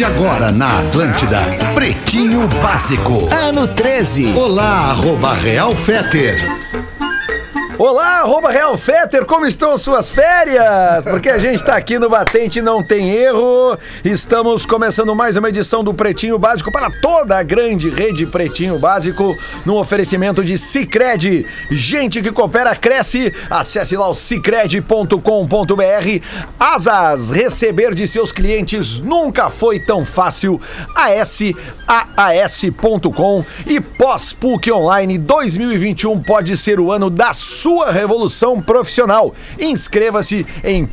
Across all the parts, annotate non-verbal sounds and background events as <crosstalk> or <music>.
de agora na Atlântida. Pretinho Básico. Ano 13. Olá, arroba Real Feter. Olá, arroba Real Fetter, como estão suas férias? Porque a gente tá aqui no Batente Não Tem Erro. Estamos começando mais uma edição do Pretinho Básico para toda a grande rede Pretinho Básico, no oferecimento de Cicred. Gente que coopera, cresce. Acesse lá o cicred.com.br. Asas, receber de seus clientes nunca foi tão fácil. ASAAS.com e pós-PUC Online 2021 pode ser o ano da sua sua revolução profissional. Inscreva-se em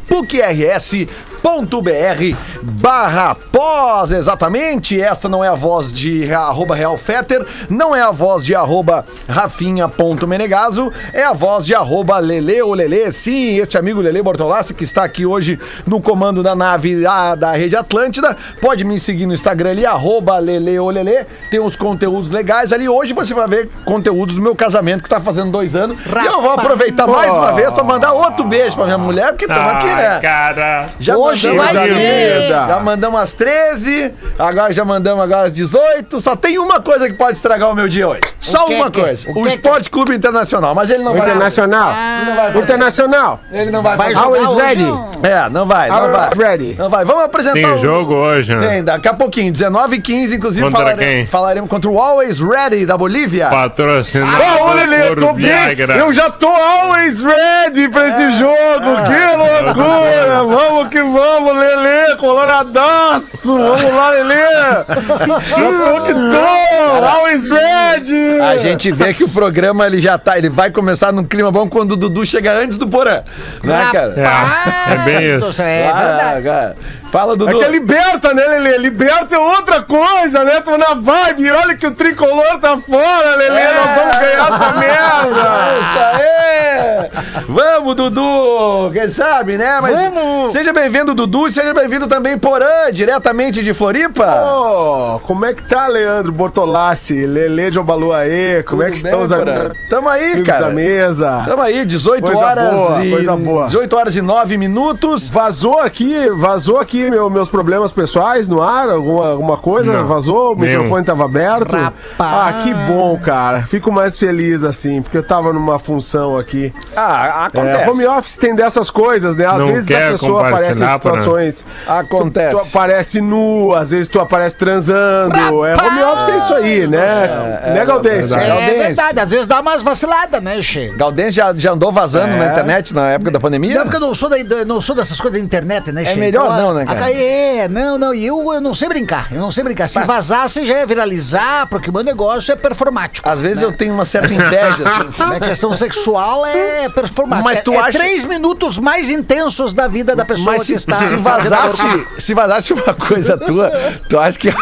pucrs.br barra pós, exatamente. Esta não é a voz de arroba realfetter, não é a voz de arroba rafinha.menegaso, é a voz de arroba lele ou lele. Sim, este amigo Lele Bortolassi que está aqui hoje no comando da nave da, da Rede Atlântida. Pode me seguir no Instagram ali, arroba lele ou lele. Tem uns conteúdos legais ali. Hoje você vai ver conteúdos do meu casamento que está fazendo dois anos. E eu vou aproveitar mais uma vez para mandar outro beijo para minha mulher, porque estamos aqui, né? cara. Já Hoje vai as- ter. Já mandamos às 13, agora já mandamos agora às 18. Só tem uma coisa que pode estragar o meu dia hoje. Só que uma que- coisa. o O, que Esporte Clube Internacional. Mas ele não vai. Internacional. Não vai. Internacional. Ele não vai, Vai Always hoje, ready. não? É, não vai, não vai. Ready. Não vai. Vamos apresentar Tem o- jogo hoje, né? Tem, daqui a pouquinho, 19 h 15, inclusive Contra falare- quem? falaremos contra o Always Ready da Bolívia. Patrocinado Ah, ô, Lelê, eu tô bem. Viagra. Eu já tô always ready pra esse jogo. Que loucura. Vamos que vamos, Lelê. Coloradaço. Vamos lá, Lelê. Eu tô que tô. Always ready. A gente vê que o programa ele já tá, ele vai começar num clima bom quando o Dudu chega antes do Porã. Né, cara? É, é bem Ah, isso. É Ah, verdade. cara. Fala, É Dudu. que é liberta, né, Lelê? Liberta é outra coisa, né? Tô na vibe. Olha que o tricolor tá fora, Lelê. Nós vamos ganhar essa <laughs> merda. Isso aí! Vamos, Dudu! Quem sabe, né? Mas Vamos! Seja bem-vindo, Dudu, e seja bem-vindo também, Porã, diretamente de Floripa. Ô, como é que tá, Leandro Bortolassi? Lelê de Obaluaê? Como é que Tudo estão os bem, Porã? amigos Tamo aí, da cara. mesa? Tamo aí, 18 Coisa horas boa, e coisa boa. 18 horas e 9 minutos. Vazou aqui, vazou aqui meu- meus problemas pessoais no ar, alguma, alguma coisa? Não, vazou? O nenhum. microfone tava aberto? Rapaz. Ah, que bom, cara. Fico mais feliz assim, porque eu tava numa função aqui. Ah, acontece. É, home office tem dessas coisas, né? Às Não vezes a pessoa aparece em situações. Acontece. Tu aparece nu, às vezes tu aparece transando. É, home office é isso aí, né? né, Galdêncio? verdade. É verdade, às vezes dá umas vaciladas, né, Che? Galdense já, já andou vazando É. na internet na época da pandemia? Não, porque eu não sou, da, não sou dessas coisas da internet, né, É Che? melhor Então, não, né, cara? É, não, não, e eu, eu não sei brincar, eu não sei brincar. Se vazasse, já ia viralizar, porque o meu negócio é performático. Às vezes eu tenho uma certa inveja, assim. <laughs> A questão sexual é performática. Mas tu é, é acha- três minutos mais intensos da vida da pessoa Mas que se, está... se vazasse, se vazasse uma coisa tua, tu acha que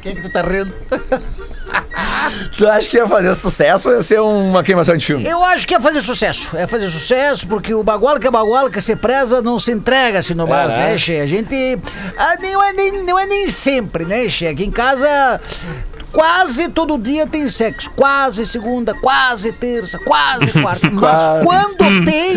Quem que tu tá rindo? Tu acha que ia fazer sucesso ou ia ser uma queimação de filme? Eu acho que é fazer sucesso. É fazer sucesso, porque o baguala que é baguala, que se preza, não se entrega assim no mais, né? né, Che? A gente. ah, não, é nem, não é nem sempre, né, Che? Aqui em casa. Quase todo dia tem sexo. Quase segunda, quase terça, quase <laughs> quarta. Mas quando tem,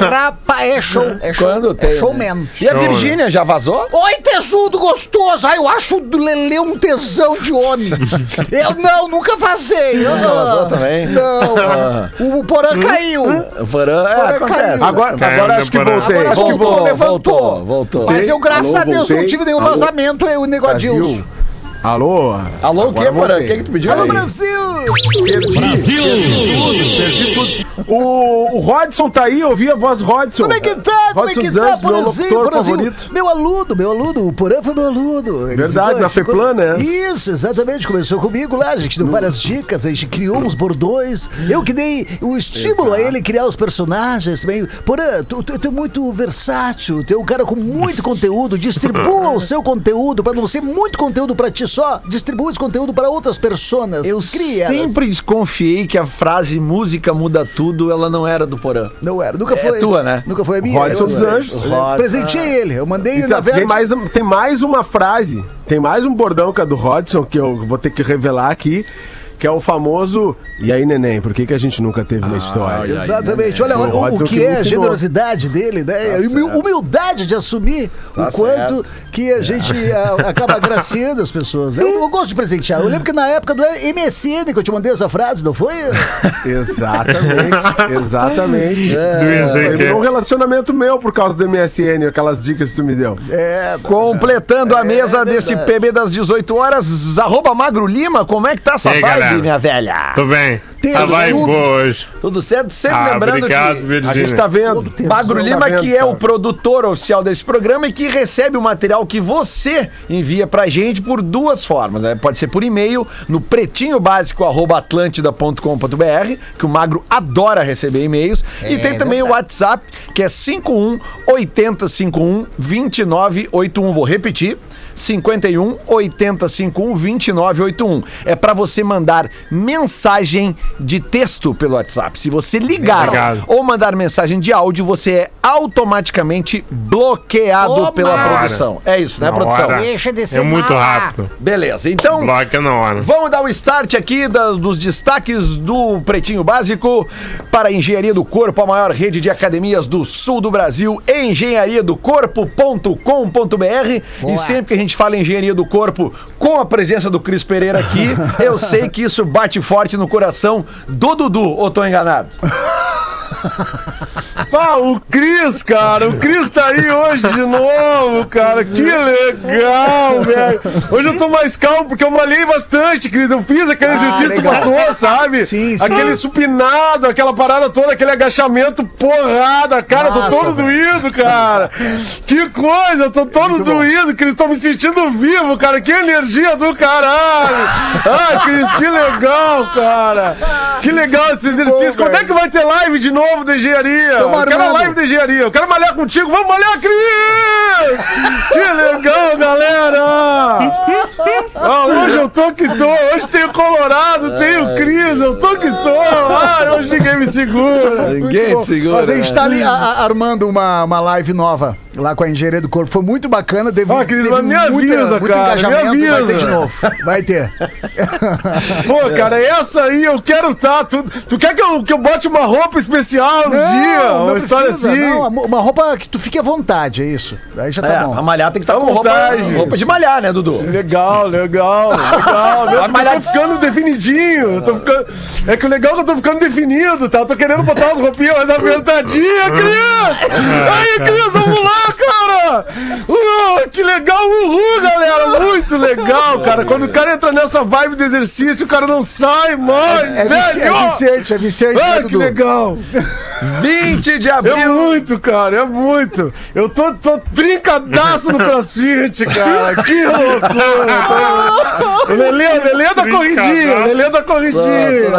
rapa, é show. É show. Quando tem. É né? showman. E a Show, né? Virgínia já vazou? Oi, tesudo gostoso! Ai, eu acho o Lelê um tesão de homem. <laughs> Eu não, nunca vazei. Vazou também? Não. O, o Porã caiu. O Porã, é, Porã acontece. caiu. Agora, Caiu, agora acho que voltei. Agora acho que voltou, voltou. levantou. voltou, voltou. Mas eu, graças Alô, a Deus, voltei. não tive nenhum Alô? vazamento, eu e o Nego Adilson. Brasil. Alô? Alô, o que, Agora Porã? O voltei. que, que tu pediu? Alô, aí? Brasil! O, o Rodson tá aí, eu ouvi a voz Rodson. Como é que tá? Como é Rodson que dos tá, Porãzinho? favorito. Meu aluno, meu aluno. O Porã foi meu aluno. Ele Verdade, na Feplan, né? Isso, exatamente. Começou comigo lá, a gente deu várias dicas, a gente criou uns bordões. Eu que dei o estímulo a ele criar os personagens também. Porã, tu, tu, tu é muito versátil, tu é um cara com muito conteúdo. Distribua o seu conteúdo pra não ser muito conteúdo pra ti só. Distribua esse conteúdo pra outras pessoas. Eu Cria elas. sempre desconfiei que a frase música muda tudo, ela não era do Porã. Não era, nunca É foi. tua, né? Nunca foi a minha. Rodson dos Anjos. eu Presenteei ele. Eu mandei E na verdade. tem, mais, tem mais uma frase, tem mais um bordão que é do Rodson, que eu vou ter que revelar aqui, que é o famoso. E aí, neném, por que, que a gente nunca teve na história? Exatamente. Olha, O olha o, Rodson que é a generosidade dele, né? A humil- humildade de assumir Tá o quanto que a gente ah, acaba <laughs> agraciando as pessoas. né? Eu, eu gosto de presentear. Eu lembro que na época do MSN que eu te mandei essa frase, não foi? <laughs> Exatamente, exatamente. Virou um relacionamento meu por causa do MSN, aquelas dicas que tu me deu. É, Completando a mesa desse PB das 18 horas, arroba Magro Lima, como é que tá essa E galera? minha velha? Tô bem. Tem Tá vai assunto. boa hoje. Tudo certo? Sempre Ah, lembrando obrigado, que... A Virgínia. gente tá vendo. Magro Lima, vendo, que é cara? o produtor oficial desse programa e que recebe o material que você envia pra gente por duas formas. Né? Pode ser por e-mail no pretinhobásico.atlântida.com.br, que o Magro adora receber e-mails. e tem também o WhatsApp, que é 51 8051 2981. Vou repetir. 51 8051 2981. É pra você mandar mensagem de texto pelo WhatsApp. Se você ligar Obrigado. ou mandar mensagem de áudio, você é automaticamente bloqueado pela produção. É isso, né, Na produção? hora. Deixa de ser É muito mala. rápido. Beleza, então. Bloca na hora. Vamos dar o start aqui da- dos destaques do Pretinho Básico para a Engenharia do Corpo, a maior rede de academias do sul do Brasil, engenhariadocorpo.com.br. E sempre que a gente fala em engenharia do corpo, com a presença do Cris Pereira aqui, <laughs> eu sei que isso bate forte no coração do Dudu, ou tô enganado? <laughs> <laughs> Ah, o Cris, cara, o Cris tá aí hoje de novo, cara. Que legal, velho. Hoje eu tô mais calmo porque eu malhei bastante, Cris. Eu fiz aquele exercício que tu legal. passou, sabe? Sim, sim. Aquele supinado, aquela parada toda, aquele agachamento porrada. Cara, Massa, tô todo velho. doído, cara. Que coisa, tô todo doído, Cris. Tô me sentindo vivo, cara. Que energia do caralho. Ai, Cris, que legal, cara. Que legal esse exercício. Quando é que vai ter live de novo da engenharia? Tamo eu quero a live da engenharia. Eu quero malhar contigo. Vamos malhar, Cris! Que legal, galera! Ah, hoje eu tô que tô. Hoje tem o Colorado, tem o Cris. Eu tô que tô. Ai, hoje ninguém me segura. Ninguém te segura. Mas a gente né? tá ali a- a- armando uma, uma live nova lá com a Engenharia do Corpo. Foi muito bacana. Teve, Ah, Cris, teve mas me avisa, muito cara, me engajamento. Vai ter avisa. de novo. Vai ter. <laughs> Pô, cara, essa aí eu quero tá. Tu, tu quer que eu, que eu bote uma roupa especial no dia? Uma não história precisa, assim? não. uma roupa que tu fique à vontade, é isso. Aí já tá É, bom. a malhar tem que estar com roupa, vontade. roupa de malhar, né, Dudu? Legal, legal, legal. <laughs> Eu malhar tô ficando definidinho. Eu tô ficando... É que o legal é que eu tô ficando definido, tá? Eu tô querendo botar as roupinhas mais apertadinhas, Cris! <laughs> Aí, Cris, vamos lá, cara! Que legal, uhul, galera! Muito legal, cara. Quando o cara entra nessa vibe de exercício, o cara não sai mais, É, velho! é viciante, é viciante, Ah, né, que legal! 20 de É abril. muito, cara, é muito. Eu tô, tô trincadaço no crossfit, cara. Que loucura. Lelê, Lelê é da corridinha, Lelê é da corridinha.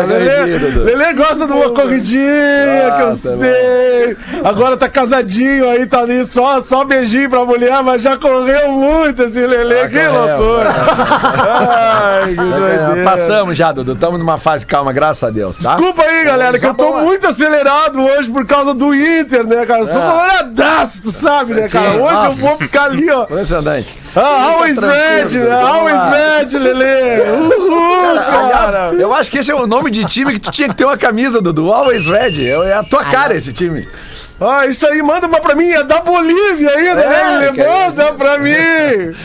Lelê, gosta de uma corridinha, que eu sei. Agora tá casadinho aí, tá ali só, só beijinho pra mulher, mas já correu muito esse Lelê. que correu. loucura. Ai, que É, doideira. passamos já, Dudu. Estamos numa fase calma, graças a Deus, tá? Desculpa aí, galera, que eu tô boa. muito acelerado hoje por causa do Inter, né, cara? Eu sou coloradaço, tu sabe, né, cara? Hoje eu nossa. vou ficar ali, ó. Impressionante. Ah, always red, né? Always red, Lelê. Uhul, Aliás, cara. eu acho que esse é o nome de time que tu tinha que ter uma camisa, Dudu. Always Red. É a tua cara esse time. Ah, isso aí, manda uma pra mim. É da Bolívia ainda, É, né, Lelê? cara. Manda pra mim. <laughs>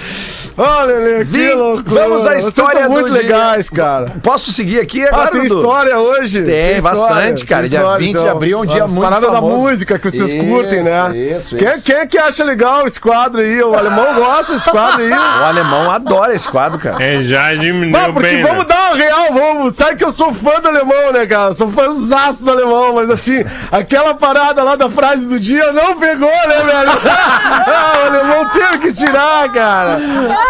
Ó, Lelê, que Vim- loucura. vamos à Vocês história são muito do dia. legais, cara. Posso seguir aqui Ah, agora, tem Dudu? história hoje? Tem, história, bastante, cara. tem Dia história, 20 de abril é um dia As muito Parada da famoso. música que vocês Isso, curtem, né? isso, quem, isso. quem é que acha legal esse quadro aí? O alemão <laughs> gosta desse quadro aí? O alemão adora esse quadro, cara. É, já diminuiu porque bem, vamos né? dar uma real, vamos. Sabe que eu sou fã do alemão, né, cara? Sou fãzaço do alemão, mas assim, aquela parada lá da frase do dia não pegou, né, velho? Ah, <laughs> o alemão teve que tirar, cara.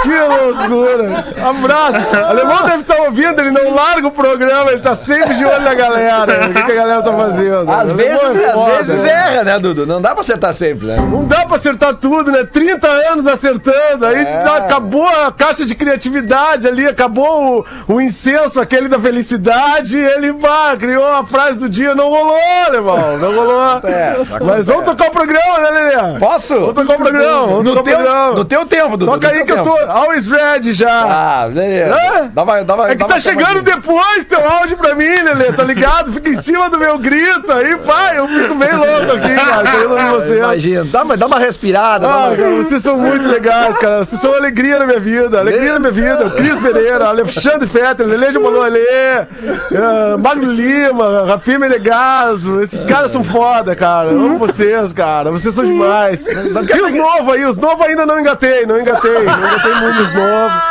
Que loucura. Abraço. O alemão deve estar ouvindo, ele não larga o programa, ele tá sempre de olho na galera. O que, que a galera tá fazendo? Às vezes, alemão é às foda, vezes né? erra, né, Dudu? Não dá pra acertar sempre, né? Não dá pra acertar tudo, né? 30 anos acertando, aí É. tá- acabou a caixa de criatividade ali, acabou o, o incenso aquele da felicidade, e ele pá, criou a frase do dia, não rolou, irmão, não rolou. É, Mas vamos tocar o programa, né, Lelê? Posso? Vamos tocar o programa, No teu, programa. no teu tempo, Dudu. Toca aí que eu tempo. tô, Al- Always ready já. Ah, beleza. Uma, dá uma, É que tá chegando chamadinha. depois teu áudio pra mim, Lelê, tá ligado? Fica em cima do meu grito aí, pai, eu fico bem louco aqui, cara, <laughs> querendo você. Imagina, dá, uma- dá uma respirada. Ah, uma- cara, vocês são muito legais, cara. Vocês são alegria na minha vida. Alegria na minha vida. Cris Pereira, Alexandre Fetter, Lele de Bololê, uh, Magno Lima, Rafinha Menegaso. Esses caras são foda, cara. Eu amo vocês, cara. Vocês são demais. E os novos aí? Os novos ainda não engatei, não engatei. Não engatei muito os novos.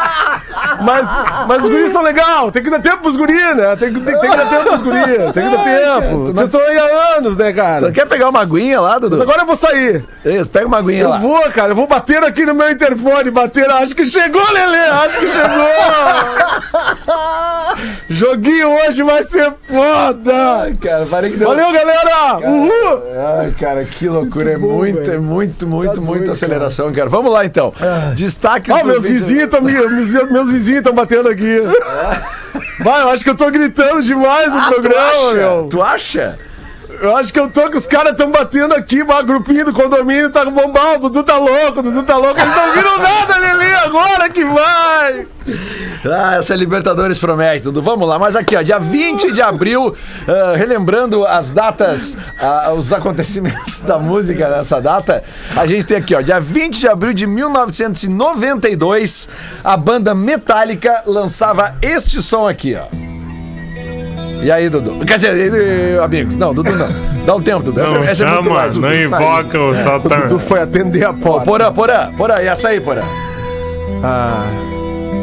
Mas, mas os guris são legal. Tem que dar tempo pros guris, né? Tem que, tem, tem que dar tempo pros guris. Tem que dar tempo. Vocês estão aí há anos, né, cara? Quer pegar uma aguinha lá, Dudu? Agora eu vou sair. Isso, pega uma aguinha Eu lá. vou, cara, eu vou bater aqui no meu interfone, bater, acho que chegou, Lelê, acho que chegou! <laughs> Joguinho hoje vai ser foda! Cara, parei que deu. Valeu, galera! Uhul! Ai, cara, que loucura. é muito, é muito, muito, Tá muita aceleração, cara. Vamos lá, então. Ah, do meus vizinhos estão meus, meus vizinhos estão batendo aqui. Vai, eu acho que eu tô gritando demais no Ah, tu programa, acha? meu. Tu acha? Eu acho que eu tô que os caras estão batendo aqui, o grupinho do condomínio tá bombado, o Dudu tá louco, o Dudu tá louco, eles não viram nada, Lelê, agora que vai! Ah, essa Libertadores promete, Dudu. Vamos lá, mas aqui, ó, dia 20 de abril, ah, relembrando as datas, ah, os acontecimentos da música nessa data, a gente tem aqui, ó, dia 20 de abril de 1992, a banda Metallica lançava este som aqui, ó. E aí, Dudu? Quer dizer, amigos, não, Dudu não. Dá um tempo, Dudu. Essa, Não essa é muito chama, mais. não Dudu, sai. invoca o O Satã. Dudu foi atender a porta. Porã, porã, porã, e essa aí, porã? Ah,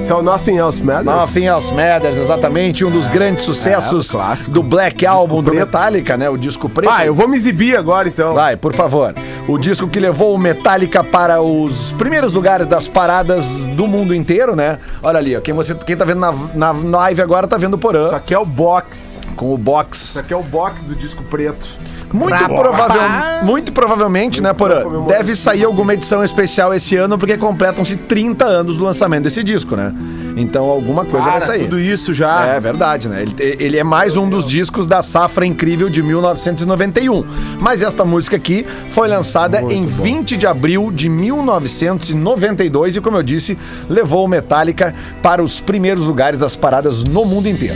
isso é o Nothing Else Matters? Nothing Else Matters, exatamente, um dos grandes sucessos é, do Black Album do. Metallica, né? O disco preto. Ah, eu vou me exibir agora então. Vai, por favor. O disco que levou o Metallica para os primeiros lugares das paradas do mundo inteiro, né? Olha ali, ó. Quem, você, quem tá vendo na, na live agora tá vendo o Isso Porã aqui é o box. com o box. Isso aqui é o box do disco preto. Muito, provável, muito provavelmente, né, Porã? Deve sair alguma edição especial esse ano, porque completam-se 30 anos do lançamento desse disco, né? Então alguma coisa vai sair. tudo isso já. É verdade, né? Ele, ele é mais um dos discos da safra incrível de 1991. Mas esta música aqui foi lançada em 20 de abril de 1992 e, como eu disse, levou o Metallica para os primeiros lugares das paradas no mundo inteiro.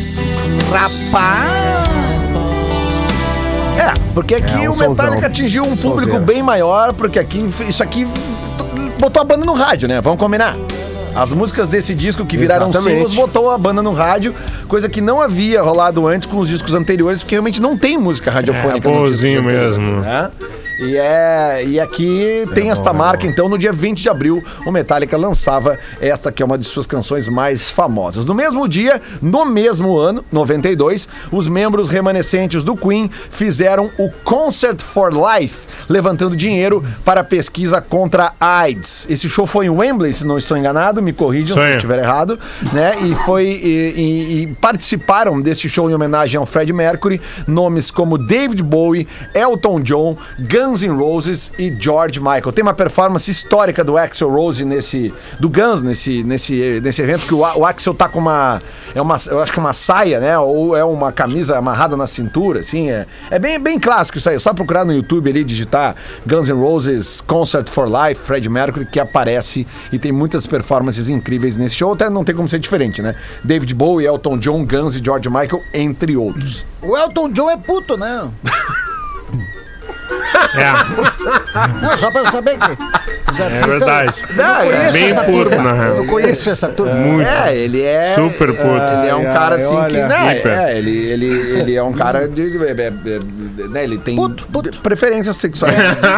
É, porque aqui É, um o Metallica atingiu um público bem maior, porque aqui isso aqui botou a banda no rádio, né? Vamos combinar. As músicas desse disco que viraram Exatamente. singles botou a banda no rádio, coisa que não havia rolado antes com os discos anteriores, porque realmente não tem música radiofônica É, nos discos anteriores, mesmo. né? E, é, e aqui tem esta marca, então, no dia 20 de abril, o Metallica lançava essa que é uma de suas canções mais famosas. No mesmo dia, no mesmo ano, 92, os membros remanescentes do Queen fizeram o Concert for Life, levantando dinheiro para a pesquisa contra a AIDS. Esse show foi em Wembley, se não estou enganado, me corrijam se eu estiver errado, né? E foi e, e- e participaram desse show em homenagem ao Fred Mercury, nomes como David Bowie, Elton John, Guns N' Roses e George Michael. Tem uma performance histórica do Axel Rose nesse do Guns nesse nesse nesse evento que o, o Axel tá com uma é uma eu acho que é uma saia, né? Ou é uma camisa amarrada na cintura, assim, é, é bem bem clássico isso aí. É só procurar no YouTube ali digitar Guns N' Roses Concert for Life, Fred Mercury que aparece e tem muitas performances incríveis nesse show, até não tem como ser diferente, né? David Bowie, Elton John, Guns e George Michael, entre outros. O Elton John é puto, né? <laughs> É, Não, só pra saber que. os é verdade. Eu não conheço Bem turma. na Eu real. não conheço essa turma. Muito. É, ele é. Super puto. Ele é um cara assim que. Né, Hiper. é, ele, ele, ele é um cara de. de- de- de- né, ele tem Puto, puto. preferências sexuais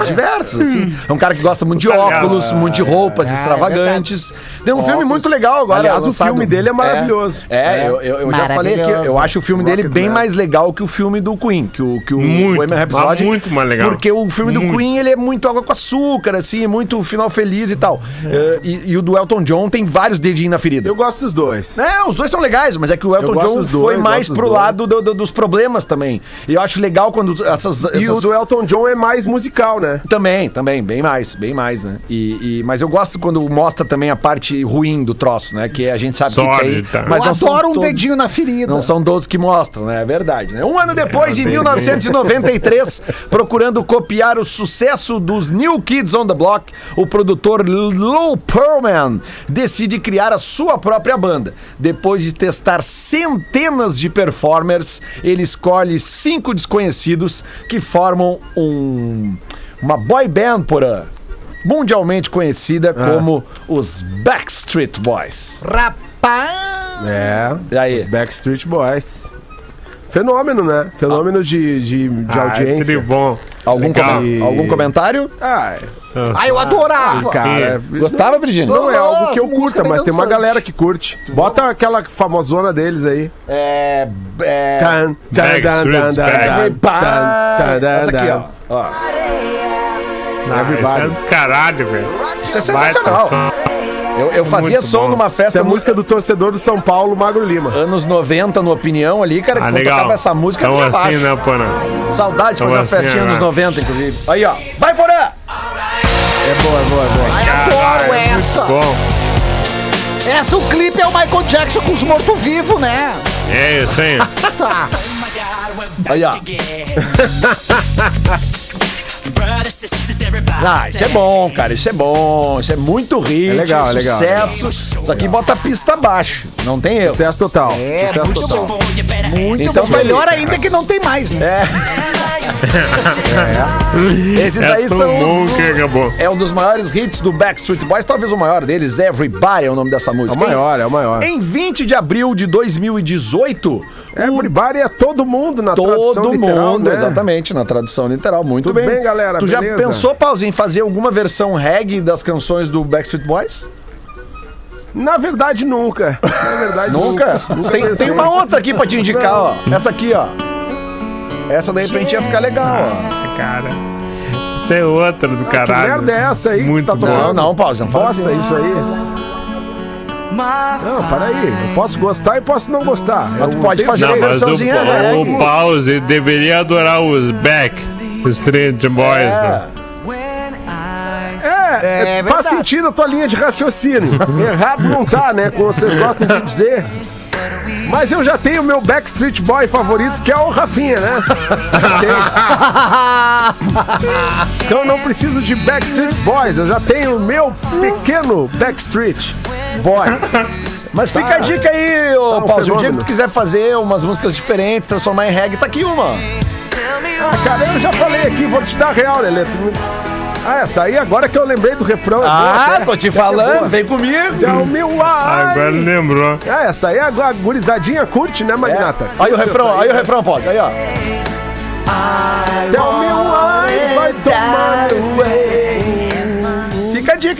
diversas, assim. É um cara que gosta muito de óculos, muito de roupas extravagantes. Tem um filme muito legal agora. Aliás, o filme dele é maravilhoso. É, é, eu, eu- eu já falei aqui, eu acho o filme dele bem mais legal que o filme do Queen, que o, que o Muito, Rhapsody. mas muito mais legal. Porque o filme do Muito. Queen, ele é muito água com açúcar, assim, muito final feliz e tal. É, e, e o do Elton John tem vários dedinhos na ferida. Eu gosto dos dois. É, os dois são legais, mas é que o Elton John dos foi dois, mais pro dos lado do- do- dos problemas também. E eu acho legal quando essas. E o essas- do Elton John é mais musical, né? Também, também, bem mais, bem mais, né? E, e- mas eu gosto quando mostra também a parte ruim do troço, né? Que a gente sabe que tem. Mas eu não adoro um todos- dedinho na ferida. Não são todos que mostram, né? É verdade, né? Um ano depois, em bem, 1993, <laughs> procurando copiar copiar o sucesso dos New Kids on the Block, o produtor Lou Pearlman decide criar a sua própria banda. Depois de testar centenas de performers, ele escolhe cinco desconhecidos que formam um, uma boy band por ano. Mundialmente conhecida como os Backstreet Boys. Rapaz! É. E aí? Os Backstreet Boys. Fenômeno, né? Fenômeno de, de, de Ah, audiência. é bom. Algum, come- algum comentário? Ah, Ah, eu adorava! cara. Gostava, Virgínia? Não é algo que eu curta, mas tem uma dançante. galera que curte. Bota aquela famosona deles aí. É. é... Tan, tan, tan, tan, tan, tan, tan, tan, Essa aqui, ó. tan. ó. Ah, Everybody. Isso é do caralho, velho. Isso é sensacional. Eu, eu fazia Muito som bom. numa Essa festa é a música do torcedor do São Paulo, Magro Lima. anos 90, no Opinião ali, cara, que Ah, legal. tocava essa música, Então eu assim, né, Pana? Saudade de fazer uma assim, festinha né? nos 90, inclusive. Aí, ó. Vai, Porã! É boa, é boa, é boa. adoro é muito essa. Bom. Essa, o clipe é o Michael Jackson com os mortos-vivos, né? É isso aí. <laughs> Tá. Aí, ó. <laughs> Ah, isso é bom, cara. Isso é bom. Isso é muito hit. É legal, é legal, Sucesso. Isso aqui bota a pista abaixo. Não tem erro. Sucesso total. É, Sucesso muito total. bom. Muito Então, bom. Melhor ainda que não tem mais, né? <laughs> Esses É aí são bom os- que acabou. É um dos maiores hits do Backstreet Boys, talvez o maior deles, Everybody é o nome dessa É música. o maior, é o maior. Em 20 de abril de 2018, Everybody é todo mundo na tradução todo literal, mundo, né? exatamente, na tradução literal. Muito Tudo bem. bem, galera? Tu já Beleza? pensou, Pauzinho, em fazer alguma versão reggae das canções do Backstreet Boys? Na verdade, nunca. Na verdade, <laughs> Nunca? nunca. Nunca tem, tem uma outra aqui pra te indicar, ó. Essa aqui, ó. Essa de repente ia ficar legal, ó. Cara. Isso é outra do Que caralho. merda é essa aí Muito que tá bom. Não, não, Pauzinho, não fala isso aí. Não, para aí. Eu posso gostar e posso não gostar. Mas tu pode fazer Não, uma mas o, versãozinha reggae. o Pause deveria adorar os Back Street Boys, né? É, É é, faz sentido a tua linha de raciocínio. <laughs> Errado não tá, né? Como vocês gostam de dizer. Mas eu já tenho o meu Backstreet Boy favorito, que é o Rafinha, né? Já <laughs> tenho. então eu não preciso de Backstreet Boys, eu já tenho o meu pequeno Backstreet Boy. <laughs> Mas fica a dica aí, ô Tá um Paulo. O dia que tu quiser fazer umas músicas diferentes, transformar em reggae, tá aqui uma. Ah, cara, eu já falei aqui, vou te dar real, Lelê. Tu me- Ah, essa aí agora que eu lembrei do refrão. é boa Ah, até. tô te é falando, boa. vem comigo. É o meu ai. Agora lembrou. Ah, essa aí a a gurizadinha curte, né, Magnata? Aí o Curte refrão, aí o refrão, Paulo. Aí, ó. Até o meu ai vai tomar esse...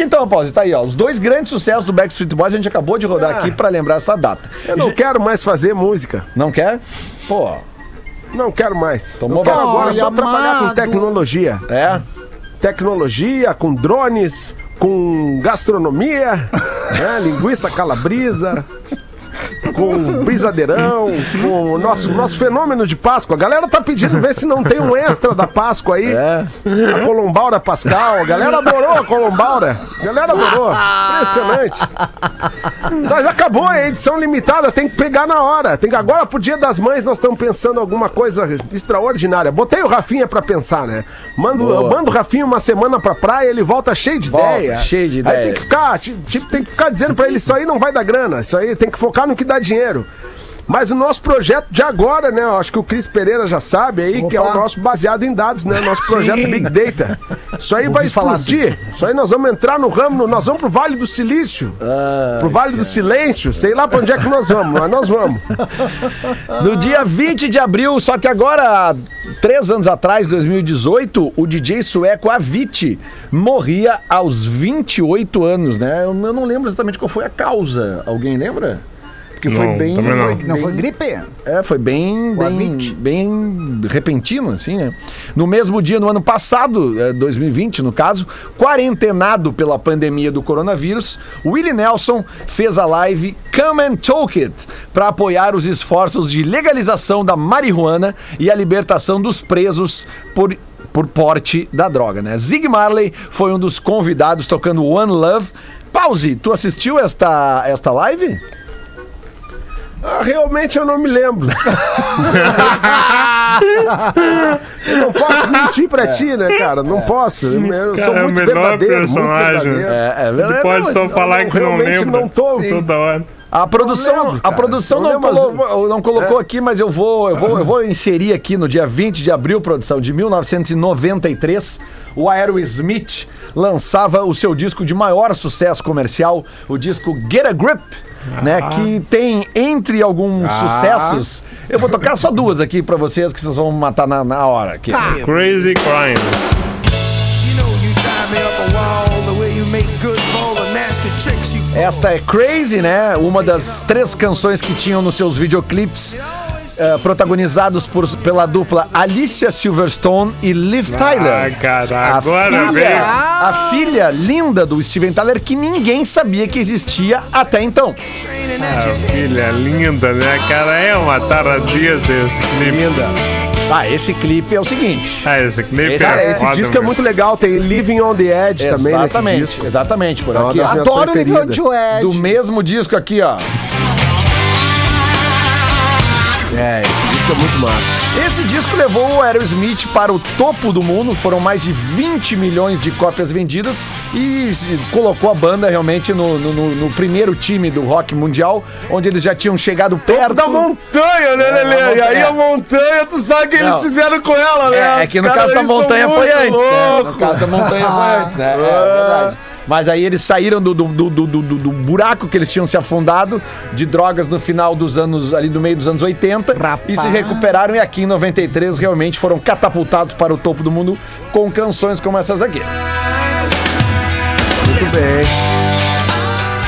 Então, Paulo. Tá aí, ó. Os dois grandes sucessos do Backstreet Boys a gente acabou de rodar Ah. aqui pra lembrar essa data. Eu não quero mais fazer música. Não quer? Pô, Não quero mais. Tomou eu quero agora só Olha, trabalhar com amado. tecnologia. é? Tecnologia, com drones, com gastronomia, <laughs> né, linguiça calabrisa, com brisadeirão, com o nosso, nosso fenômeno de Páscoa. A galera tá pedindo ver se não tem um extra da Páscoa aí. É. A Colombaura Pascal. A galera adorou a Colombaura. A galera adorou. Impressionante. Mas acabou a edição limitada, tem que pegar na hora. Tem que, agora, pro Dia das Mães, nós estamos pensando alguma coisa extraordinária. Botei o Rafinha pra pensar, né? Mando, eu mando o Rafinha uma semana pra praia, ele volta cheio de Volta, ideia. cheio de Aí ideia. tem que ficar, ti- tipo, tem que ficar dizendo pra ele, isso aí não vai dar grana, isso aí tem que focar no que dá dinheiro. Mas o nosso projeto de agora, né? Eu acho que o Cris Pereira já sabe aí, que é o Opa. nosso baseado em dados, né? Nosso projeto Sim. Big Data. Isso aí vai falar explodir. Isso aí nós vamos entrar no ramo, nós vamos pro Vale do Silício. pro Vale do Silêncio. Sei lá pra onde é que nós vamos, mas nós vamos. No dia 20 de abril, só que agora, três anos atrás, 2018, o DJ sueco Avicii morria aos 28 anos, né? Eu não lembro exatamente qual foi a causa. Alguém lembra? Porque foi Não, bem. também não. foi Não foi bem- gripe? É, foi bem, bem, bem repentino, assim, né? No mesmo dia, no ano passado, eh, 2020, no caso, quarentenado pela pandemia do coronavírus, Willie Nelson fez a live Come and Talk It para apoiar os esforços de legalização da marihuana e a libertação dos presos por por porte da droga, né? Zig Marley foi um dos convidados tocando One Love. Pause, tu assistiu esta, esta live? Ah, realmente eu não me lembro. <laughs> eu não posso mentir pra ti, né, cara? Não posso. Eu, eu Cara, sou é o muito melhor verdadeiro, muito personagem. É, é Ele pode Não, só falar que não lembra. não tô- Toda hora. A produção, Não lembro, a produção Não não, colocou, não colocou aqui, mas eu vou, eu, vou, eu vou inserir aqui no dia 20 de abril, produção, de 1993, o Aerosmith lançava o seu disco de maior sucesso comercial, o disco Get a Grip. Né, que tem entre alguns sucessos. Eu vou tocar só duas aqui pra vocês que vocês vão matar na, na hora. Aqui. Crazy Crime. Esta é Crazy, né? Uma das três canções que tinham nos seus videoclipes. Eh, protagonizados por, pela dupla Alicia Silverstone e Liv Tyler. Ah, cara, a, agora filha, a filha linda do Steven Tyler que ninguém sabia que existia até então. training A at your filha linda, né, cara? É uma taradinha desse clipe. Linda. Ah, esse clipe é o seguinte. Ah, esse clipe Esse- Cara, é esse disco é mesmo. muito legal. Tem Living on the Edge também nesse Exatamente, disco. exatamente, por É uma aqui. Adoro o nível preferidas. de Ed. Do mesmo disco aqui, ó. É, esse disco é muito massa. Esse disco levou o Aerosmith para o topo do mundo, foram mais de 20 milhões de cópias vendidas e colocou a banda realmente no, no- no- no primeiro time do rock mundial, onde eles já tinham chegado perto. Da montanha, né, É, Lelê? E aí montanha. a montanha, tu sabe o que Não. eles fizeram com ela, né? É, é que no caso caras da aí são montanha foi antes, né? No caso da montanha foi antes, né? É, verdade. Mas aí eles saíram do, do, do, do, do- do buraco que eles tinham se afundado de drogas no final dos anos, ali do meio dos anos 80 e se recuperaram e aqui em 93 realmente foram catapultados para o topo do mundo com canções como essas aqui. Muito bem.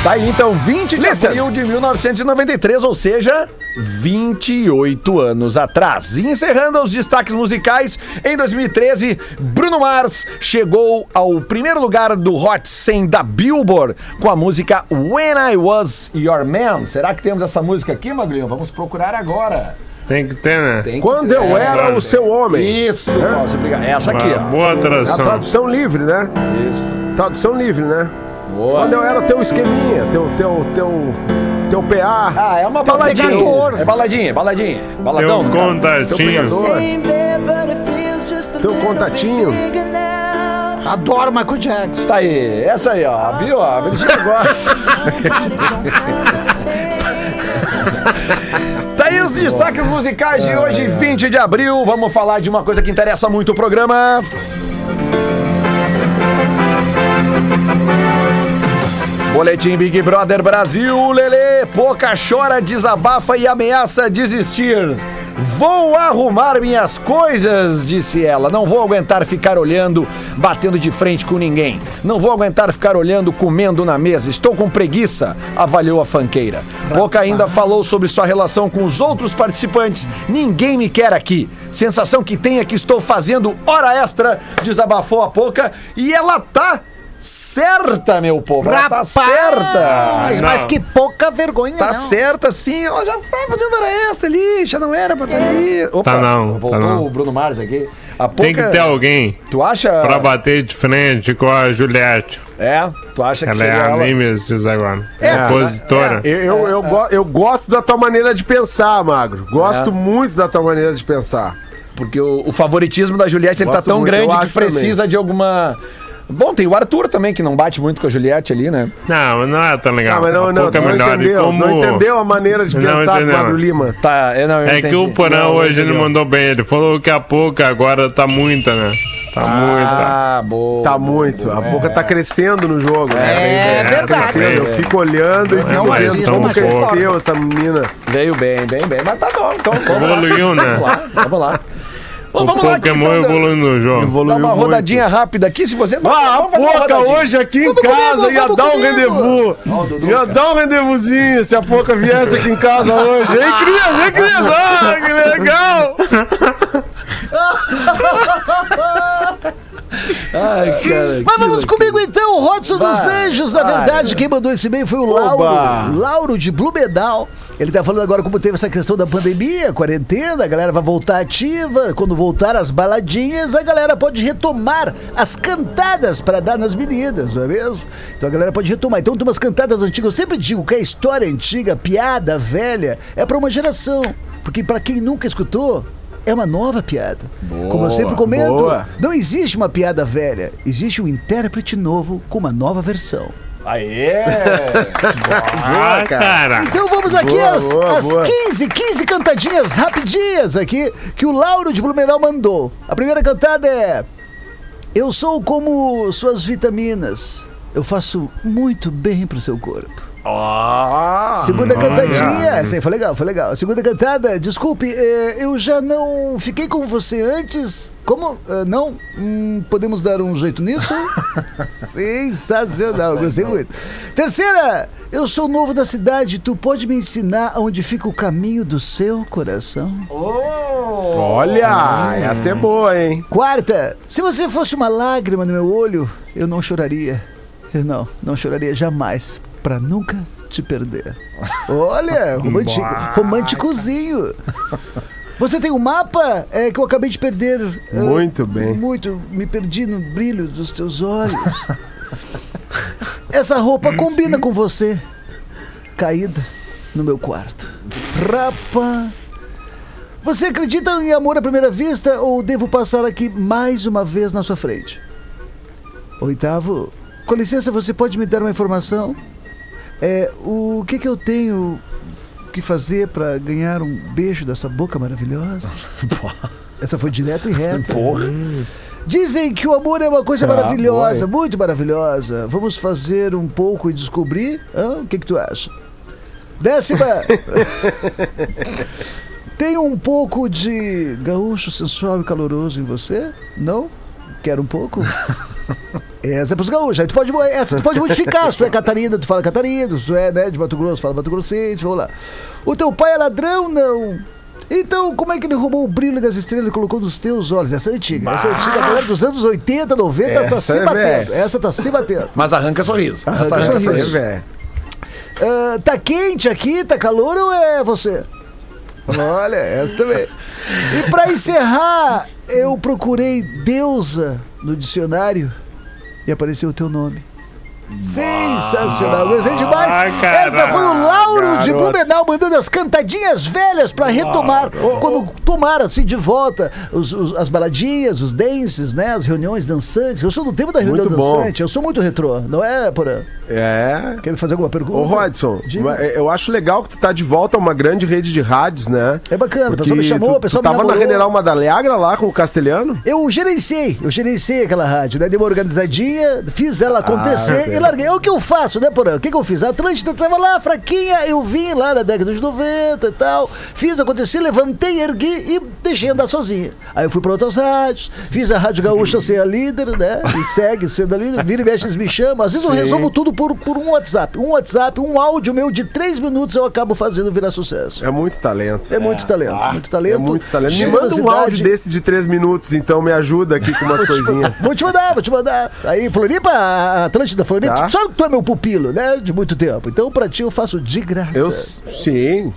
Tá aí então, 20 de Listen. abril de 1993, ou seja, 28 anos atrás. E encerrando os destaques musicais, em 2013, Bruno Mars chegou ao primeiro lugar do Hot 100 da Billboard com a música When I Was Your Man. Será que temos essa música aqui, Magrinho? Vamos procurar agora. Tem que ter, né? Tem que Quando ter. eu era o seu homem. Isso, posso obrigado. Essa aqui, Uma ó. boa É a tradução. tradução livre, né? Isso. Tradução livre, né? Boa. Quando eu era teu esqueminha, teu, teu, teu, teu PA. Ah, é uma baladinha. É baladinha, baladinha. Baladão. Teu contatinho. Teu contatinho. Adoro Michael Jackson. Tá aí, essa aí, ó. Viu? ó? A Virgínia gosta. <laughs> Tá aí os destaques musicais de hoje, 20 de abril. Vamos falar de uma coisa que interessa muito o programa. Boletim Big Brother Brasil, Lelê. Pouca chora, desabafa e ameaça desistir. Vou arrumar minhas coisas, disse ela. Não vou aguentar ficar olhando, batendo de frente com ninguém. Não vou aguentar ficar olhando, comendo na mesa. Estou com preguiça, avaliou a fanqueira. Pouca ainda falou sobre sua relação com os outros participantes. Ninguém me quer aqui. Sensação que tem é que estou fazendo hora extra, desabafou a Pouca. E ela tá certa, meu povo. Ela tá Rapaz! certa. Mas Não. que pouca vergonha, Tá não. certa, sim. Ela já tava fazendo hora extra ali, já não era pra estar ali. Opa, Tá não, Voltou tá não. o Bruno Mars aqui. A Tem que pouca- ter alguém Tu acha? pra bater de frente com a Juliette. É, tu acha que Ela é seria a ela? Nemesis agora. É, Compositora. Eu, eu, eu, go- eu gosto da tua maneira de pensar, Magro. Gosto É. muito da tua maneira de pensar. Porque o, o favoritismo da Juliette ele tá Gosto tão muito, eu grande que acho precisa de alguma. Bom, tem o Arthur também, que não bate muito com a Juliette ali, né? Não, não é tão legal. Ah, mas não, não, pouca tu não. E entendeu. como- Não entendeu a maneira de Não pensar do entendeu. Magro Lima. Tá, eu não, eu É que entendi. o Porã Não, hoje ele entendeu. mandou bem. Ele falou que a pouca agora tá muita, né? Tá muita. Ah, boa. Tá muito. A boca tá crescendo no jogo. né? É bem, verdade. Crescendo. Eu fico olhando e fico mas vendo como cresceu essa menina. Veio bem, bem, bem. Mas tá bom, então vamos lá. Evoluiu, né? Vamos lá, vamos lá. Bom, O vamos lá, Pokémon então, evoluiu no jogo. Dá uma rodadinha rápida aqui, se você... Ah, a Vamos Poca hoje aqui em Vamos casa comigo, ia vamos dar um rendezvous. Ia dar um rendezvousinho se a Poca viesse aqui em casa hoje. Hein, Cris? Hein, Cris? Ah, que legal! <laughs> Ai, cara. Mas vamos comigo então, o Rodson dos Vai, Anjos. Na vai. verdade, quem mandou esse e-mail foi o Lauro. Lauro de Blumenau. Ele tá falando agora como teve essa questão da pandemia, quarentena, a galera vai voltar ativa. Quando voltar as baladinhas, a galera pode retomar as cantadas para dar nas meninas, não é mesmo? Então a galera pode retomar. Então tem umas cantadas antigas. Eu sempre digo que a história antiga, a piada velha, é para uma geração. Porque para quem nunca escutou, é uma nova piada. Como eu sempre comento, boa. não existe uma piada velha, existe um intérprete novo com uma nova versão. Aê! Ah, cara. Então vamos aqui Boa, às, boa, às boa. 15, 15 cantadinhas rapidinhas aqui que o Lauro de Blumenau mandou. A primeira cantada é Eu sou como suas vitaminas. Eu faço muito bem pro seu corpo. Segunda cantadinha, essa aí foi legal, foi legal. Segunda cantada, desculpe, eh, eu já não fiquei com você antes. Como? Eh, não? Hum, podemos dar um jeito nisso? <laughs> Sensacional, gostei muito. Terceira, eu sou novo da cidade, tu pode me ensinar onde fica o caminho do seu coração? Olha, essa é boa, hein? Quarta, se você fosse uma lágrima no meu olho, eu não choraria. Eu não, não choraria jamais, pra nunca te perder. Olha, <laughs> romântico, românticozinho. Você tem um mapa é, que eu acabei de perder. Eu- Muito bem. Muito, me perdi no brilho dos teus olhos. Essa roupa combina com você. Caída no meu quarto. Rapa. Você acredita em amor à primeira vista ou devo passar aqui mais uma vez na sua frente? Oitavo, com licença, você pode me dar uma informação? É, o que que eu tenho que fazer pra ganhar um beijo dessa boca maravilhosa? <laughs> Essa foi direta e reta. <laughs> Dizem que o amor é uma coisa Ah, maravilhosa, boa, muito maravilhosa. Vamos fazer um pouco e descobrir? Hã? O que que tu acha? Décima. <laughs> Tem um pouco de gaúcho sensual e caloroso em você? Não? Quer um pouco? Essa é pros gaúchos. Aí tu pode, essa tu pode modificar. Se tu é Catarina, tu fala Catarina. Se tu é né, de Mato Grosso, fala Mato Grossense. Vamos lá. O teu pai é ladrão? Não. Então, como é que ele roubou o brilho das estrelas e colocou nos teus olhos? Essa é antiga. Essa é antiga. A galera dos anos 80, 90 tá Essa se é batendo. velha. Essa tá se batendo. Mas arranca sorriso. Arranca Essa sorriso. Velho. Ah, tá quente aqui? Tá calor ou é você? Olha, essa também. E pra encerrar, eu procurei deusa no dicionário e apareceu o teu nome. Sensacional, gostei demais. Ai, cara. Essa foi o Lauro de garoto. Blumenau mandando as cantadinhas velhas pra retomar. Quando tomar assim de volta os- os- as baladinhas, os dances, né? As reuniões dançantes. Eu sou do tempo da reunião Muito bom. dançante. Eu sou muito retrô, não é, Porã? É. Quer me fazer alguma pergunta? Ô, Rodson, Diga. mas eu acho legal que tu tá de volta a uma grande rede de rádios, né? É bacana, o pessoal me Porque chamou, tu, o pessoal tu me tava na namorou. General Madaleagra lá com o Castelhano? Eu gerenciei, eu gerenciei aquela rádio, né? Dei uma organizadinha, fiz ela acontecer Ah, e larguei. É o que eu faço, né, Porã? O que, que eu fiz? A Atlântida tava lá, fraquinha, eu vim lá na década de 90 e tal, fiz acontecer, levantei, ergui e deixei andar sozinha. Aí eu fui pra outras rádios, fiz a Rádio Gaúcha ser a líder, né? E segue sendo a líder, vira e mexe, eles me chamam. Às vezes eu Sim. resolvo tudo por, por um WhatsApp. Um WhatsApp, um áudio meu de três minutos eu acabo fazendo virar sucesso. É muito talento. É muito talento, muito talento. É muito talento. Me manda um áudio desse de três minutos, então me ajuda aqui com <laughs> umas coisinhas. Vou te mandar, vou te mandar. Aí, Floripa, a Atlântida Floripa, Tá. tu sabe que tu é meu pupilo, né? De muito tempo. Então, pra ti, eu faço de graça. Eu, sim,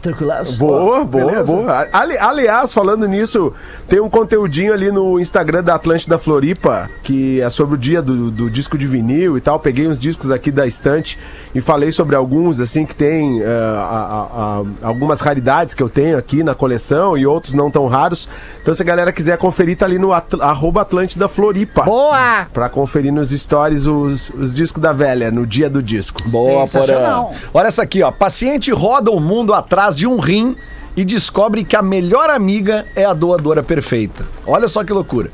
Tranquilaço? boa, boa, beleza? boa. Ali- aliás, falando nisso, tem um conteúdinho ali no Instagram da Atlântida Floripa, que é sobre o dia do, do disco de vinil e tal. Peguei uns discos aqui da estante e falei sobre alguns, assim, que tem eh, a- a- a- algumas raridades que eu tenho aqui na coleção e outros não tão raros. Então, se a galera quiser conferir, tá ali no atl arroba Atlântida Floripa. Boa! Pra conferir nos stories os, os discos da velha, no dia do disco. Boa. Porã. Olha essa aqui, ó. Paciente roda o mundo atrás de um rim e descobre que a melhor amiga é a doadora perfeita. Olha só que loucura.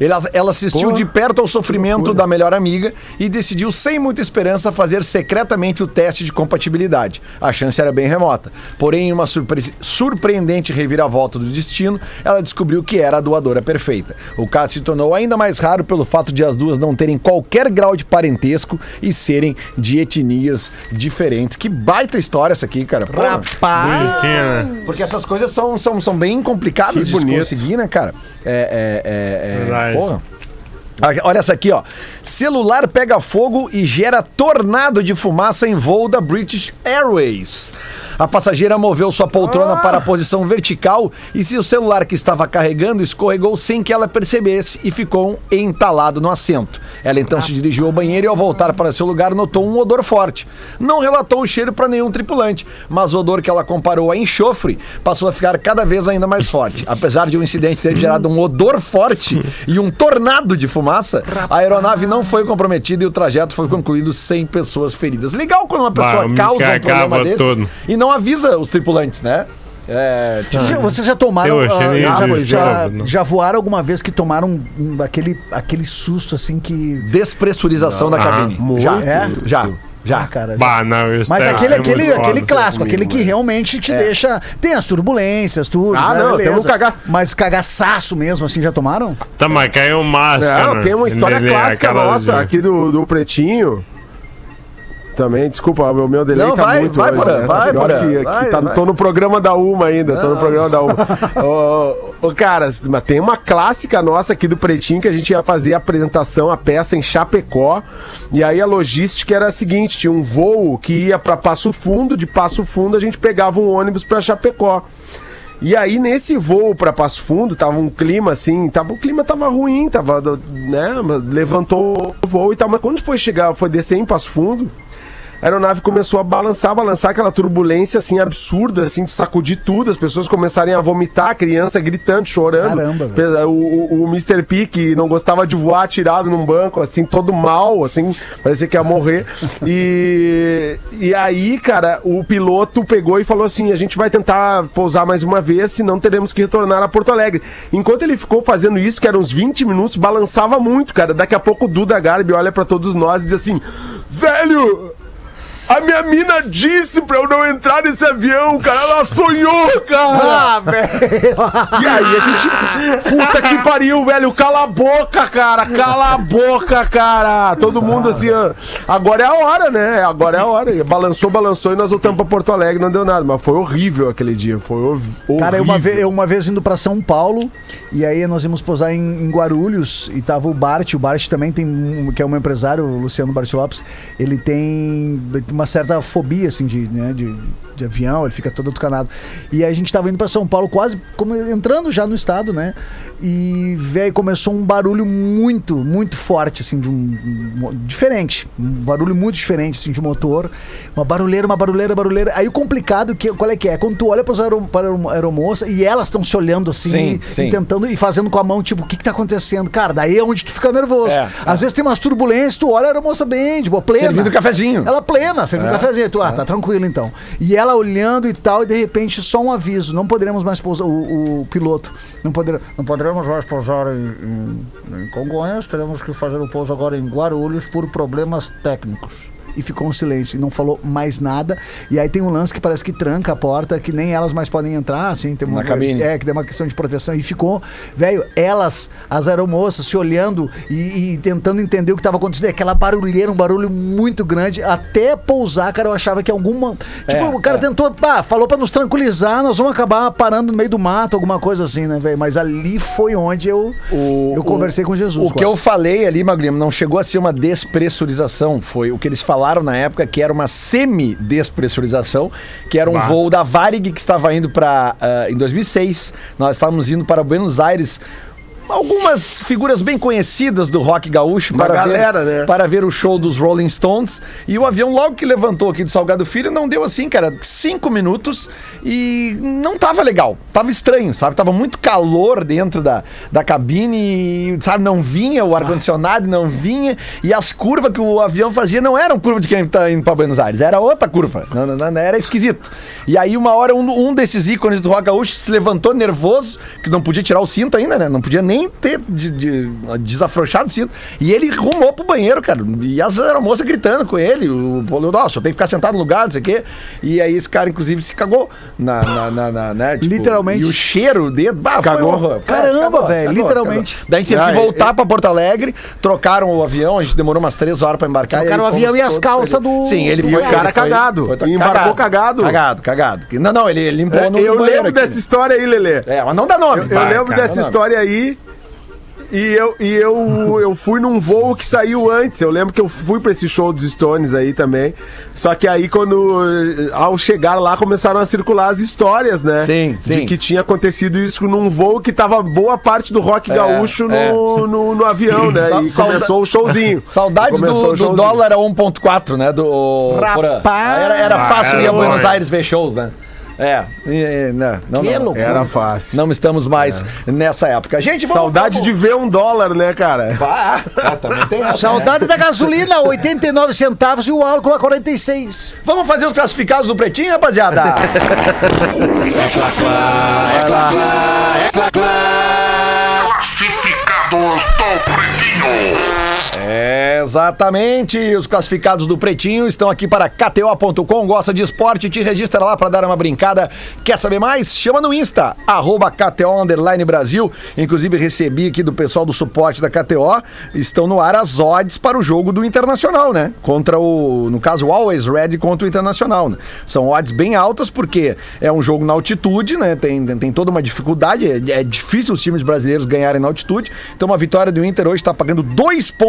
Ela, ela assistiu Pô, de perto ao sofrimento da melhor amiga e decidiu, sem muita esperança, fazer secretamente o teste de compatibilidade. A chance era bem remota. Porém, em uma surpre- surpreendente reviravolta do destino, ela descobriu que era a doadora perfeita. O caso se tornou ainda mais raro pelo fato de as duas não terem qualquer grau de parentesco e serem de etnias diferentes. Que baita história essa aqui, cara. Pô, Bonitinha, né? porque essas coisas são, são, são bem complicadas Que de bonito. conseguir, né, cara? É, é, é, é, Porra. Ah, Olha essa aqui, ó. Celular pega fogo e gera tornado de fumaça em voo da British Airways. A passageira moveu sua poltrona para a posição vertical e seu celular que estava carregando escorregou sem que ela percebesse e ficou entalado no assento. Ela então se dirigiu ao banheiro e ao voltar para seu lugar notou um odor forte. Não relatou o cheiro para nenhum tripulante, mas o odor que ela comparou a enxofre passou a ficar cada vez ainda mais forte. Apesar de o incidente ter gerado um odor forte e um tornado de fumaça, a aeronave não foi comprometida e o trajeto foi concluído sem pessoas feridas. Legal quando uma pessoa Bah, causa um problema desse todo. e não avisa os tripulantes, né? É, tipo, Vocês já, vocês já tomaram. Eu achei ah, já, de já, jogo, não. já voaram alguma vez que tomaram um- aquele, aquele susto assim que. despressurização da cabine. muito. já, É? já, já. Ah, cara. Bah, não, Mas aquele, aquele, aquele clássico, comigo, aquele que mano. realmente te deixa. Tem as turbulências, tudo. Ah, né, não, beleza. tem um cagaço. Mas cagaçaço mesmo, assim, já tomaram? Tá, mas caiu máscara. Não, tem uma história Lelê, clássica nossa de- aqui do, do Pretinho. Também, desculpa, o meu delay Não, tá vai, muito vai, hoje, Porã, né? vai, Porã, que, que vai, tá- vai. Tô no programa da Uma ainda, tô no programa da Uma. <laughs> ô, ô, cara, mas tem uma clássica nossa aqui do Pretinho que a gente ia fazer a apresentação, a peça em Chapecó. E aí a logística era a seguinte: tinha um voo que ia pra Passo Fundo, de Passo Fundo a gente pegava um ônibus pra Chapecó. E aí, nesse voo para Passo Fundo, tava um clima assim, tava, o clima tava ruim, tava, né, levantou o voo e tal, mas quando foi chegar, foi descer em Passo Fundo, a aeronave começou a balançar, balançar aquela turbulência assim absurda, assim, de sacudir tudo, as pessoas começarem a vomitar, a criança gritando, chorando. Caramba, velho. O, o, o Mr. P, que não gostava de voar tirado num banco, assim, todo mal, assim, parecia que ia morrer. E, e aí, cara, o piloto pegou e falou assim: a gente vai tentar pousar mais uma vez, senão teremos que retornar a Porto Alegre. Enquanto ele ficou fazendo isso, que eram uns 20 minutos, balançava muito, cara. Daqui a pouco o Duda Garbi olha pra todos nós e diz assim: velho! A minha mina disse pra eu não entrar nesse avião, cara. Ela sonhou, cara. Ah, velho! E aí a gente. Puta que pariu, velho. Cala a boca, cara. Cala a boca, cara. Todo mundo assim. Agora é a hora, né? Agora é a hora. E Balançou, balançou e nós voltamos pra Porto Alegre. Não deu nada. Mas foi horrível aquele dia. Foi hor- horrível. Cara, eu uma, vez, eu uma vez indo pra São Paulo, e aí nós íamos posar em, em Guarulhos, e tava o Bart, o Bart também tem, que é um empresário, o Luciano Bart Lopes, ele tem uma certa fobia, assim, de, né, de, de avião, ele fica todo atucanado. E a gente tava indo pra São Paulo, quase como entrando já no estado, né, e, velho, começou um barulho muito, muito forte, assim, de um, um- diferente, um barulho muito diferente, assim, de motor, uma barulheira, uma barulheira, barulheira. Aí o complicado, que, qual é que é? Quando tu olha aero, para a aeromoça e elas estão se olhando assim, Sim, e, sim. e tentando e fazendo com a mão, tipo, o que que tá acontecendo? Cara, daí é onde tu fica nervoso. É, Às vezes tem umas turbulências, tu olha a aeromoça bem, de boa, plena. Servindo cafezinho. Ela plena, servindo É, cafezinho. Tu, ah, tá tranquilo então. E ela olhando e tal, e de repente só um aviso, não poderemos mais pousar, o, o piloto, não, poder, não poderemos mais pousar em, em, em Congonhas, teremos que fazer o pouso agora em Guarulhos por problemas técnicos. E ficou um silêncio e não falou mais nada. E aí tem um lance que parece que tranca a porta, que nem elas mais podem entrar, assim. Tem uma, Na cabine. É, que tem uma questão de proteção. E ficou, velho, elas, as aeromoças, se olhando e, e tentando entender o que estava acontecendo. Aquela barulheira, um barulho muito grande. Até pousar, cara, eu achava que alguma. Tipo, É, o cara é. tentou, pá, falou pra nos tranquilizar, nós vamos acabar parando no meio do mato, alguma coisa assim, né, velho? Mas ali foi onde eu, eu conversei com Jesus. O que quase. eu falei ali, Magrinho, não chegou a ser uma despressurização. Foi o que eles falaram na época, que era uma semi-despressurização, que era um Bah. voo da Varig que estava indo para. em 2006, nós estávamos indo para Buenos Aires. Algumas figuras bem conhecidas do rock gaúcho para, galera, ver, né? para ver o show dos Rolling Stones. E o avião, logo que levantou aqui do Salgado Filho, não deu assim, cara, cinco minutos e não tava legal. Tava estranho, sabe? Tava muito calor dentro da, da cabine e, sabe, não vinha o ar-condicionado, não vinha. E as curvas que o avião fazia não eram curva de quem tá indo para Buenos Aires, era outra curva. Não, não, não, era esquisito. E aí, uma hora, um, um desses ícones do rock gaúcho se levantou nervoso, que não podia tirar o cinto ainda, né? Não podia nem ter de, de- desafrouxado o cinto. E ele rumou pro banheiro, cara. E as aeromoças gritando com ele. O Paulo, nossa, eu tenho que ficar sentado no lugar, não sei o quê. E aí esse cara, inclusive, se cagou na. na, na- na- né? Tipo, Literalmente. E o cheiro dentro. Bah, foi Cagou. horror. Caramba, Cagou, velho, cagou, literalmente. cagou. Daí a gente teve Ah, que é- voltar pra Porto Alegre, trocaram o avião, a gente demorou umas três horas pra embarcar. Trocaram o avião e as calças do- Sim, ele foi. o cara foi- cagado. foi- E embarcou cagado. Cagado, cagado. Não, não, ele limpou no É, eu no banheiro lembro aqui. dessa história aí, Lelê. É, mas não dá nome. Eu, eu lembro cara, dessa história aí. E eu, e eu, eu fui num voo que saiu antes. Eu lembro que eu fui pra esse show dos Stones aí também. Só que aí, quando. Ao chegar lá, começaram a circular as histórias, né? Sim, sim. De que tinha acontecido isso num voo que tava boa parte do rock gaúcho no, é. no, no avião, né? Sa- E sauda- começou o showzinho. Começou do, o do showzinho. dólar a 1.4, né? Do, Rapaz! Era, era Ah, fácil ir a Buenos é. Aires ver shows, né? É, e- não, não, Que não, loucura. Era fácil. não estamos mais nessa época. Gente, vamos, Saudade de vamos... ver um dólar, né, cara? Ah, ah, também tem essa, né? Saudade da gasolina, 89 centavos e o álcool a 46. Vamos fazer os classificados do Pretinho, rapaziada? <laughs> Classificados do Pretinho. É, exatamente. Os classificados do Pretinho estão aqui para KTO.com. Gosta de esporte? Te registra lá para dar uma brincada. Quer saber mais? Chama no Insta, arroba KTO Brasil. Inclusive, recebi aqui do pessoal do suporte da KTO. Estão no ar as odds para o jogo do Internacional, né? Contra o, no caso, o Always Ready contra o Internacional. né? São odds bem altas porque é um jogo na altitude, né? Tem, tem, tem toda uma dificuldade. É, é difícil os times brasileiros ganharem na altitude. Então, uma vitória do Inter hoje está pagando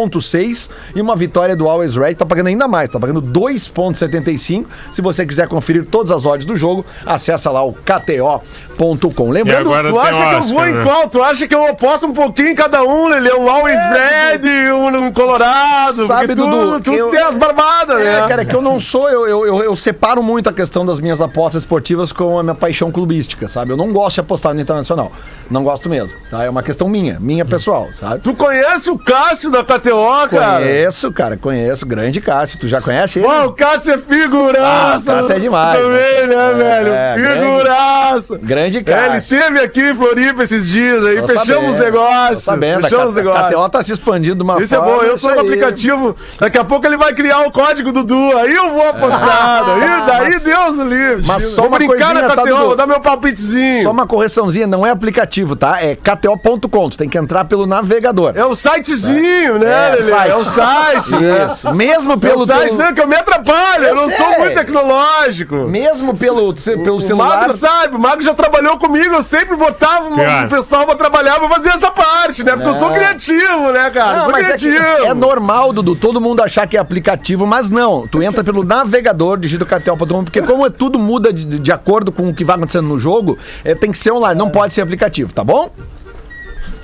2,6 e uma vitória do Always Ready está pagando ainda mais, está pagando 2,75. Se você quiser conferir todas as odds do jogo, acessa lá o KTO.com. E Lembrando, agora Tu acha que eu Oscar, vou em né? qual? Tu acha que eu aposto um pouquinho em cada um, Lelê? Um Always Red, um, um Colorado. Sabe, tu, Dudu, tu eu- tem as barbadas, né? É, cara, é que eu não sou, eu, eu, eu, eu separo muito a questão das minhas apostas esportivas com a minha paixão clubística, sabe? Eu não gosto de apostar no internacional. Não gosto mesmo, tá? É uma questão minha, minha pessoal, sabe? Tu conhece o Cássio da KTO, cara? Conheço, cara, conheço. Grande Cássio. Tu já conhece ele? Pô, o Cássio é figuraça. Ah, o Cássio é demais, Também, né, né? velho? É, Figuraça. Grande É, ele Cássio. esteve aqui em Floripa esses dias aí, Tô fechamos sabendo, os negócios. sabendo, Fechamos os a negócios. KTO tá se expandindo de uma Isso é forma. bom, eu sou isso no aplicativo. Daqui a pouco ele vai criar o código Dudu. Aí eu vou apostar. <laughs> aí, daí Deus o livre. mas só vou uma brincar na coisinha, tá, KTO, Dudu? vou dar meu palpitezinho. Só uma correçãozinha, não é aplicativo, tá? É kto.com. Tu tem que entrar pelo navegador. É o sitezinho, né, É, site. É o site. né? <laughs> Isso. Mesmo É pelo o site, teu- não, que eu me atrapalho. Eu, Eu não sou sei. muito tecnológico. Mesmo pelo, pelo O celular. Mago sabe, o Mago já trabalhou comigo, eu sempre botava Cara. pessoal pra trabalhar pra fazer essa parte, né? Porque eu sou criativo, né, cara? Não, sou mas é, criativo. é normal, Dudu, todo mundo achar que é aplicativo, mas não. Tu entra pelo navegador, digita o KTO.com, porque como é tudo muda de, de acordo com o que vai acontecendo no jogo, é, tem que ser online, não pode ser aplicativo, tá bom?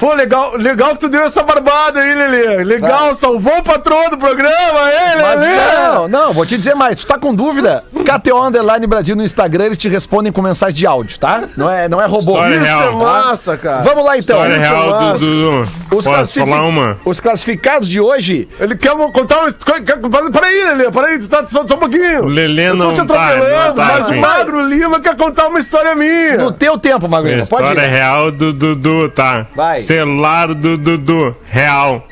Pô, legal, legal que tu deu essa barbada aí, Lelê. Legal, salvou o patrão do programa, hein, Mas Lelê? não, não, vou te dizer mais. Tu tá com dúvida? KTO Underline Brasil no Instagram, eles te respondem com mensagem de áudio, tá? Não é, não é robô. História Isso real, é tá? massa, cara. Vamos lá então. História real massa. do Dudu. Posso classifi- falar uma? Os classificados de hoje. Ele quer contar uma história. Peraí, Lelê, peraí, tu tá só, só um pouquinho. O Lelê Eu tô não te tá, atropelando, não tá, mas o. Magro Lima quer contar uma história minha. No teu tempo, Magrinho. Pode História ir. real do Dudu, tá? Vai. Celular do Dudu, real.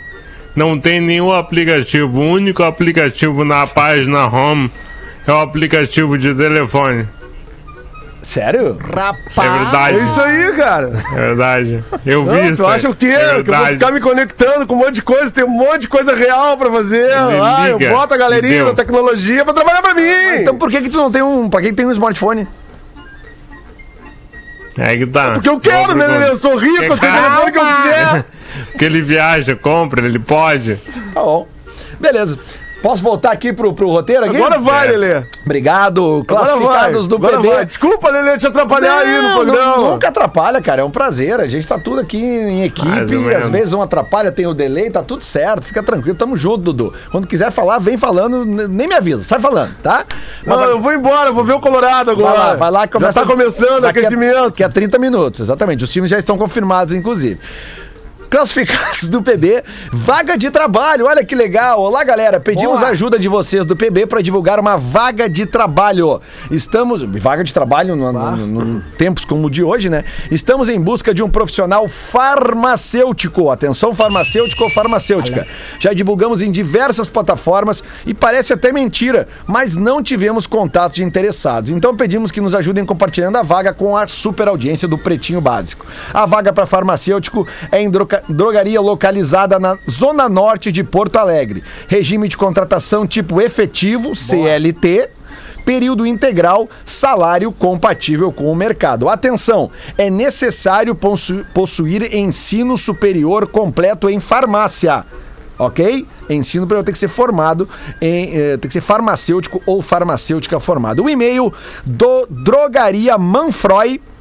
Não tem nenhum aplicativo. O único aplicativo na página home é o aplicativo de telefone. Sério? É verdade. É isso aí, cara. É verdade. Eu vi Não, isso. tu acha o quê? É que eu vou ficar me conectando com um monte de coisa, tem um monte de coisa real pra fazer. Ah, eu boto a galerinha da tecnologia pra trabalhar pra mim. Então por que que tu não tem um... Pra que que tem um smartphone? É que tá. Porque eu quero, né, Lelê? Eu sou rico, eu tenho o telefone que eu quiser. <laughs> Porque ele viaja, compra, ele pode. Tá bom. Beleza. Posso voltar aqui pro, pro roteiro aqui? Agora vai, É. Lelê. Obrigado. Classificados do Agora PB. vai. Desculpa, Lelê, te atrapalhar aí no Não, programa. nu- Nunca atrapalha, cara. É um prazer. A gente tá tudo aqui em equipe. Às vezes um atrapalha, tem o delay, tá tudo certo. Fica tranquilo, tamo junto, Dudu. Quando quiser falar, vem falando, nem me avisa. Sai falando, tá? Mas Não, eu vou embora, vou ver o Colorado agora. Vai lá, vai lá que começa. Já tá começando o aquecimento. Daqui a 30 minutos, exatamente. Os times já estão confirmados, inclusive. Classificados do PB, vaga de trabalho, olha que legal. Olá, galera. Pedimos a ajuda de vocês do PB para divulgar uma vaga de trabalho. Estamos. Vaga de trabalho no- no- no- tempos como o de hoje, né? Estamos em busca de um profissional farmacêutico. Atenção, farmacêutico ou farmacêutica. Já divulgamos em diversas plataformas e parece até mentira, mas não tivemos contatos de interessados. Então pedimos que nos ajudem compartilhando a vaga com a super audiência do Pretinho Básico. A vaga para farmacêutico é em droga- drogaria localizada na zona norte de Porto Alegre. Regime de contratação tipo efetivo, CLT. período integral, salário compatível com o mercado. Atenção, é necessário possu- possuir ensino superior completo em farmácia. Ok? Ensino para eu ter que ser formado em. eh, tem que ser farmacêutico ou farmacêutica formado. O e-mail do Drogaria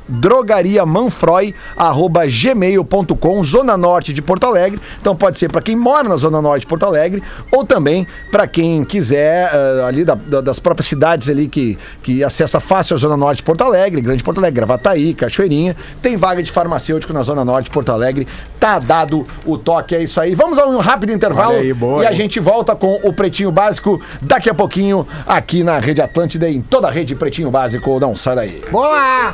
Manfroy drogaria manfroy arroba gmail.com zona norte de Porto Alegre. Então pode ser para quem mora na zona norte de Porto Alegre ou também para quem quiser eh, ali da- da- das próprias cidades ali que, que acessa fácil a zona norte de Porto Alegre Grande Porto Alegre Gravataí Cachoeirinha. Tem vaga de farmacêutico na zona norte de Porto Alegre. Tá dado o toque é isso aí. Vamos a um rápido intervalo aí, boa, e a hein? gente volta com o Pretinho Básico daqui a pouquinho aqui na Rede Atlântida e em toda a rede Pretinho Básico. Não sai daí. Boa!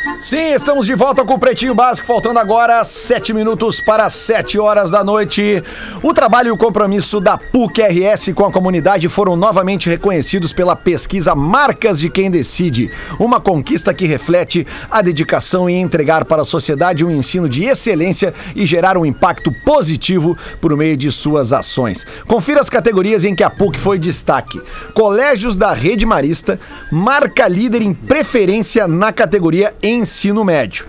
Sim, estamos de volta com o Pretinho Básico, faltando agora sete minutos para sete horas da noite. O trabalho e o compromisso da PUC-RS com a comunidade foram novamente reconhecidos pela pesquisa Marcas de Quem Decide, uma conquista que reflete a dedicação em entregar para a sociedade um ensino de excelência e gerar um impacto positivo por meio de suas ações. Confira as categorias em que a PUC foi destaque. Colégios da Rede Marista, marca líder em preferência na categoria ensino médio.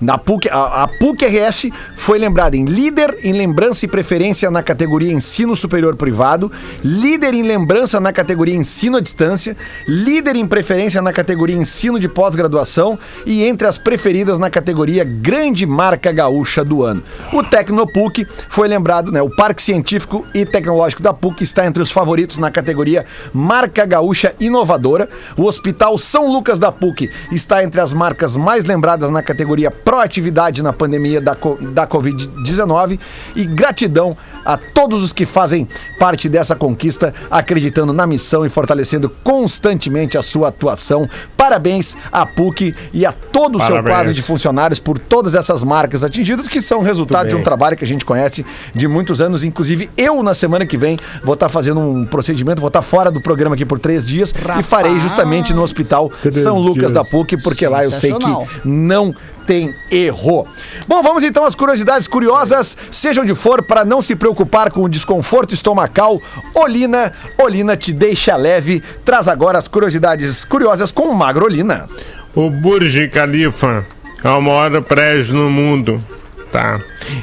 Na PUC, a, a PUC-RS foi lembrada em líder em lembrança e preferência na categoria ensino superior privado, líder em lembrança na categoria ensino à distância, líder em preferência na categoria ensino de pós-graduação e entre as preferidas na categoria grande marca gaúcha do ano. O Tecnopuc foi lembrado, né? O Parque Científico e Tecnológico da PUC está entre os favoritos na categoria marca gaúcha inovadora. O Hospital São Lucas da PUC está entre as marcas mais lembradas na categoria proatividade na pandemia da, da Covid-19 e gratidão a todos os que fazem parte dessa conquista, acreditando na missão e fortalecendo constantemente a sua atuação. Parabéns à PUC e a todo o seu quadro de funcionários por todas essas marcas atingidas, que são resultado de um bem. trabalho que a gente conhece de muitos anos. Inclusive, eu, na semana que vem, vou estar fazendo um procedimento, vou estar fora do programa aqui por três dias e farei justamente no Hospital São Lucas dias. da PUC, porque lá eu sei que não tem erro. Bom, vamos então às curiosidades curiosas, sejam onde for, para não se preocupar com o desconforto estomacal. Olina, Olina te deixa leve. Traz agora as curiosidades curiosas com Magrolina. O Burj Khalifa é o maior prédio no mundo, tá?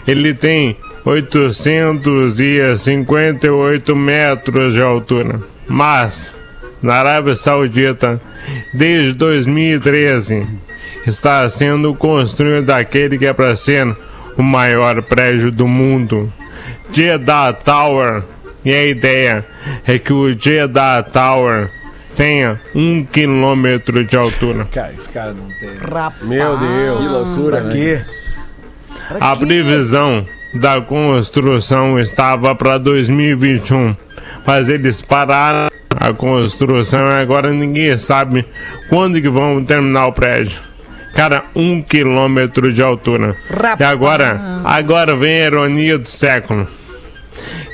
Ele tem 858 metros de altura, mas na Arábia Saudita, desde 2013, está sendo construído aquele que é para ser o maior prédio do mundo, Jeddah Tower. E a ideia é que o Jeddah Tower tenha um quilômetro de altura. Cara, esse cara não tem. Rapaz. Meu Deus. Que loucura, Pra né? A previsão da construção estava para 2021, mas eles pararam a construção e agora ninguém sabe quando que vão terminar o prédio. Cara, um quilômetro de altura. E agora, agora vem a ironia do século.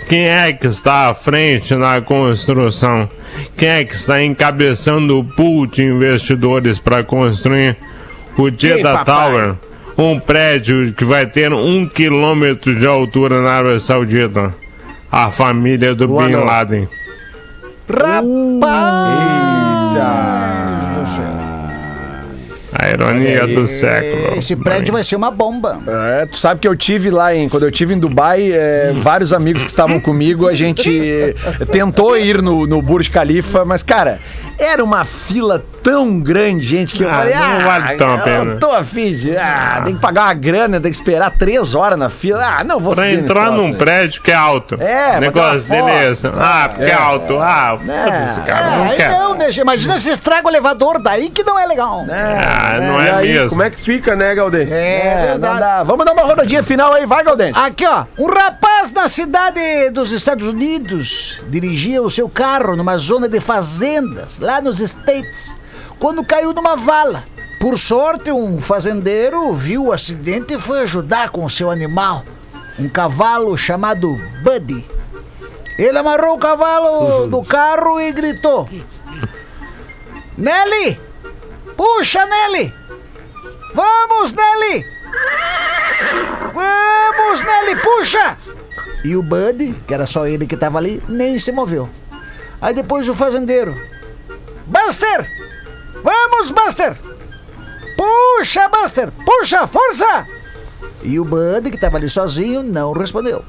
Quem é que está à frente na construção? Quem é que está encabeçando o pool de investidores para construir o Jeddah Tower? Um prédio que vai ter um quilômetro de altura na Arábia Saudita. A família do Boa Bin. Laden. A ironia do século. Esse prédio vai ser uma bomba. É, tu sabe que eu tive lá em. Quando eu tive em Dubai, é, vários amigos que estavam comigo, a gente <laughs> tentou ir no, no Burj Khalifa, mas, cara, era uma fila tão grande, gente, que eu Ah, falei, não ah, vale tão a eu pena." não tô afim de. Ah, tem que pagar uma grana, tem que esperar três horas na fila. Ah, não vou Pra entrar troço num aí. prédio que é alto. É, Negócio uma dele é esse. Ah, porque é, alto. Ah, foda-se, cara. É, não aí quer. não, né? Imagina se estraga o elevador, daí que não é legal. Ah, não E é aí, mesmo. como é que fica, né, Galdês? É, É, verdade. Vamos dar uma rodadinha final aí, vai, Galdente. Aqui, ó, um rapaz na cidade dos Estados Unidos dirigia o seu carro numa zona de fazendas, lá nos States, quando caiu numa vala. Por sorte, um fazendeiro viu o acidente e foi ajudar com o seu animal, um cavalo chamado Buddy. Ele amarrou o cavalo do carro e gritou: Nelly! Puxa, Nelly! Vamos, Nelly! Vamos, Nelly, puxa! E o Bud, que era só ele que tava ali, nem se moveu. Aí depois o fazendeiro. Buster! Vamos, Buster! Puxa, Buster! Puxa, força! E o Bud, que tava ali sozinho, não respondeu.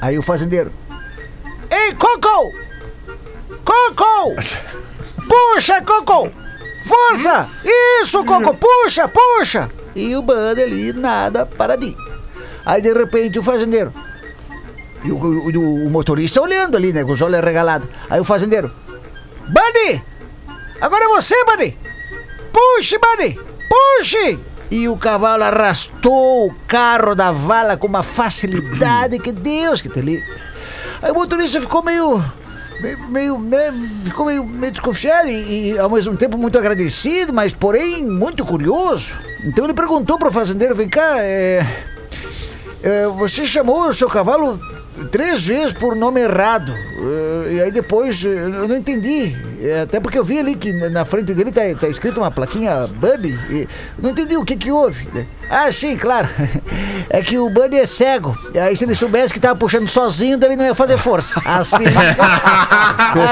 Aí o fazendeiro. Ei, Coco! Coco! <laughs> Puxa, Coco! Força! Isso, Coco! Puxa, puxa! E o Bud ali, nada, paradinho. Aí de repente o fazendeiro. E o, o- o motorista olhando ali, né? Com os olhos arregalados. Aí o fazendeiro. Buddy! Agora é você, Buddy! Puxe, Buddy! Puxe! E o cavalo arrastou o carro da vala com uma facilidade que Deus que te livre. Aí o motorista ficou meio. meio, meio, né? Ficou meio, meio desconfiado e, e, ao mesmo tempo muito agradecido, mas porém muito curioso. Então ele perguntou pro fazendeiro: vem cá, é. é, você chamou o seu cavalo três vezes por nome errado. É, e aí depois eu não entendi. É, até porque eu vi ali que na frente dele tá, tá escrito uma plaquinha Buddy. E não entendi o que que houve. né? Ah, sim, claro. <laughs> É que o Buddy é cego. E aí se ele soubesse que tava puxando sozinho, ele não ia fazer força. Assim. <laughs>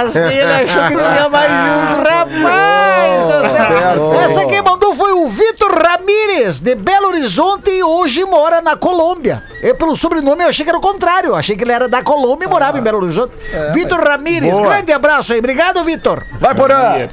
assim ele achou que não ia mais junto. Rapaz! do céu. Essa quem mandou foi o Vitor Ramírez, de Belo Horizonte e hoje mora na Colômbia. Eu, pelo sobrenome, eu achei que era o contrário. Eu achei que ele era da Colômbia e morava em Belo Horizonte. Vitor Ramírez, Boa. grande abraço aí. Obrigado, Vitor. Vai, Porã!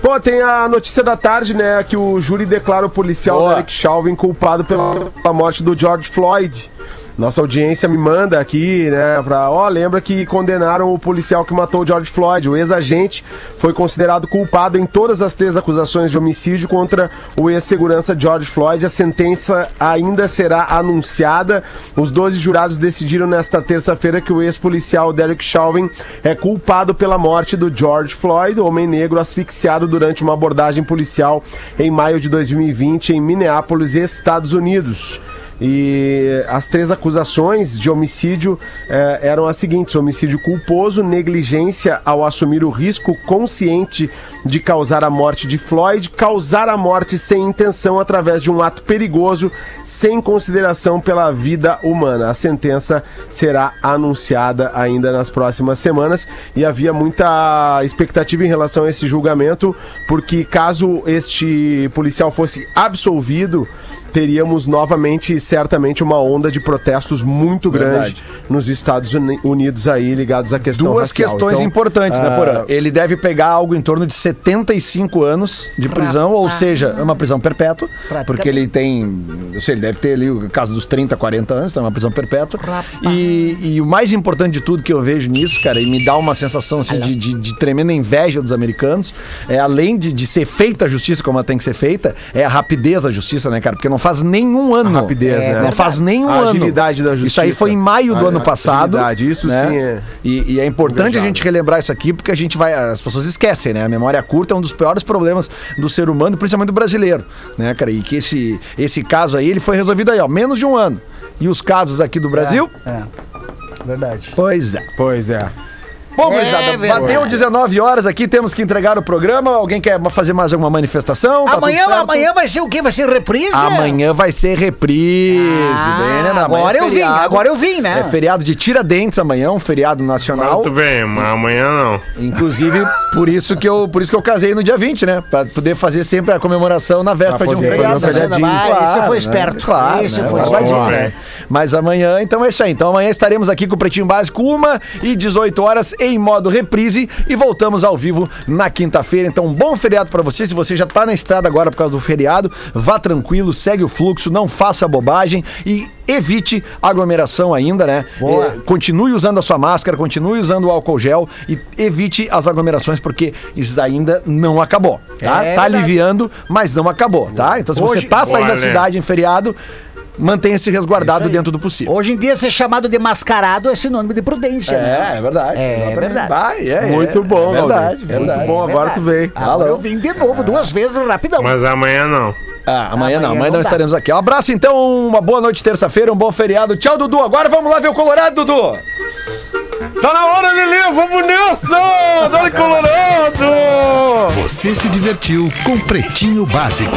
Pô, tem a notícia da tarde, né? Que o júri declara o policial Boa. Derek Chauvin culpado pela, pela morte do George Floyd. Nossa audiência me manda aqui, né, pra... Ó, lembra que condenaram o policial que matou George Floyd. O ex-agente foi considerado culpado em todas as três acusações de homicídio contra o ex-segurança George Floyd. A sentença ainda será anunciada. Os 12 jurados decidiram nesta terça-feira que o ex-policial Derek Chauvin é culpado pela morte do George Floyd, homem negro asfixiado durante uma abordagem policial em maio de 2020 em Minneapolis, Estados Unidos. E as três acusações de homicídio eh, eram as seguintes: homicídio culposo, negligência ao assumir o risco consciente de causar a morte de Floyd, causar a morte sem intenção através de um ato perigoso, sem consideração pela vida humana. A sentença será anunciada ainda nas próximas semanas e havia muita expectativa em relação a esse julgamento, porque caso este policial fosse absolvido, teríamos novamente, certamente, uma onda de protestos muito Verdade. grande nos Estados Uni- Unidos aí ligados à questão Duas racial. questões Então, importantes, né, ah, Porã? Ele deve pegar algo em torno de 75 anos de prisão, ou seja, é uma prisão perpétua, Praticamente. porque ele tem, eu sei, ele deve ter ali o caso dos 30, 40 anos, então é uma prisão perpétua. Rapaz. E, e o mais importante de tudo que eu vejo nisso, cara, e me dá uma sensação assim, de, de- de tremenda inveja dos americanos, é além de, de ser feita a justiça como ela tem que ser feita, é a rapidez da justiça, né, cara? Porque não faz nenhum ano. A rapidez, É, né? Não faz nenhum A ano. agilidade da Isso aí justiça. foi em maio do A- ano passado. agilidade, isso né? sim é E, e é importante a gente relembrar isso aqui, porque a gente vai. As pessoas esquecem, né? A memória curta é um dos piores problemas do ser humano, principalmente do brasileiro, né, cara? E que esse, esse caso aí, ele foi resolvido aí, ó, menos de um ano. E os casos aqui do Brasil? É, verdade. Pois é. Pois é. Bom, É gurizada, verdade. bateu 19 horas aqui, temos que entregar o programa. Alguém quer fazer mais alguma manifestação? Tá amanhã, amanhã vai ser o quê? Vai ser reprise? Amanhã vai ser reprise. Ah, bem, né? Agora é eu vim, agora eu vim, né? É feriado de Tiradentes amanhã, um feriado nacional. Muito bem, mas amanhã não. Inclusive, por isso que eu, por isso que eu casei no dia 20, né? Pra poder fazer sempre a comemoração na véspera de um feriado. um né? feriadinho. Ah, esse foi né? esperto. Claro, Esse né? foi Mas esperto. né? Mas amanhã, então é isso aí. Então amanhã estaremos aqui com o Pretinho Básico, 1 e 18 horas em modo reprise e voltamos ao vivo na quinta-feira. Então, um bom feriado pra você. Se você já tá na estrada agora por causa do feriado, vá tranquilo, segue o fluxo, não faça bobagem e evite aglomeração ainda, né? Boa. Eh, continue usando a sua máscara, continue usando o álcool gel e evite as aglomerações porque isso ainda não acabou, tá? É tá verdade. aliviando, mas não acabou, tá? Então se Hoje- você tá saindo da Olha. cidade em feriado, mantenha-se resguardado dentro do possível. Hoje em dia, ser chamado de mascarado é sinônimo de prudência, né? É, é verdade. É Exatamente. verdade. Vai, é, Muito é, bom, é verdade, Galdês. verdade. Muito bom, agora tu veio. Agora eu vim de novo, duas vezes, rapidão. Mas amanhã não. Ah, amanhã, não, Amanhã amanhã não não estaremos aqui. Um abraço então, uma boa noite terça-feira, um bom feriado. Tchau, Dudu. Agora vamos lá ver o Colorado, Dudu. Tá na hora, Lelê! Vamos nessa! Dá Colorado! Você se divertiu com Pretinho Básico.